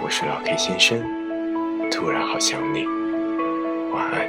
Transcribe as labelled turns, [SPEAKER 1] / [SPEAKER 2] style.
[SPEAKER 1] 我是老 K 先生，突然好想你，晚安。